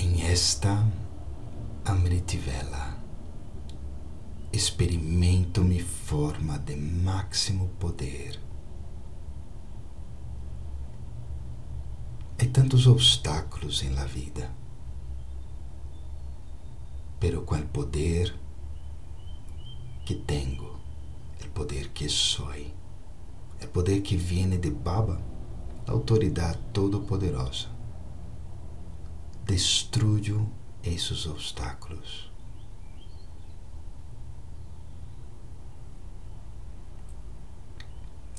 Em esta Amritivela, experimento mi forma de máximo poder. Há tantos obstáculos em la vida, pero com o poder que tenho, o poder que sou, o poder que viene de Baba, a autoridade todo-poderosa, destruyo esses obstáculos.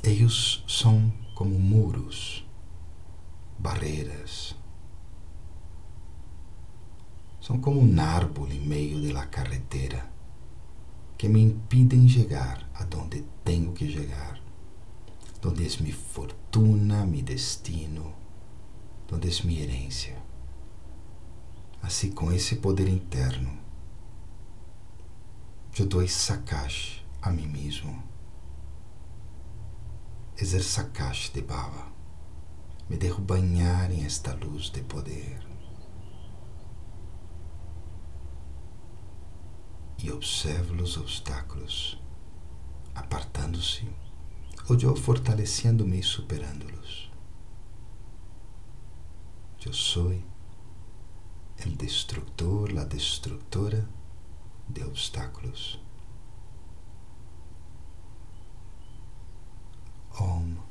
Eles são como muros, barreiras. São como um árvore em meio da carretera que me impedem chegar a donde tenho que chegar, donde é minha fortuna, mi destino, donde é minha herência. Assim, com esse poder interno, eu dou sakash a mim mesmo. Exer sakash de baba. Me dejo banhar em esta luz de poder. E observo os obstáculos apartando-se ou eu fortalecendo-me e superando-los. Eu sou el destructor, la destructora de obstáculos. Om.